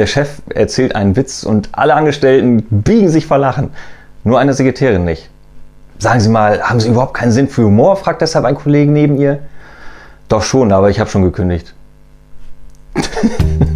Der Chef erzählt einen Witz und alle Angestellten biegen sich vor Lachen. Nur eine Sekretärin nicht. Sagen Sie mal, haben Sie überhaupt keinen Sinn für Humor? fragt deshalb ein Kollege neben ihr. Doch schon, aber ich habe schon gekündigt.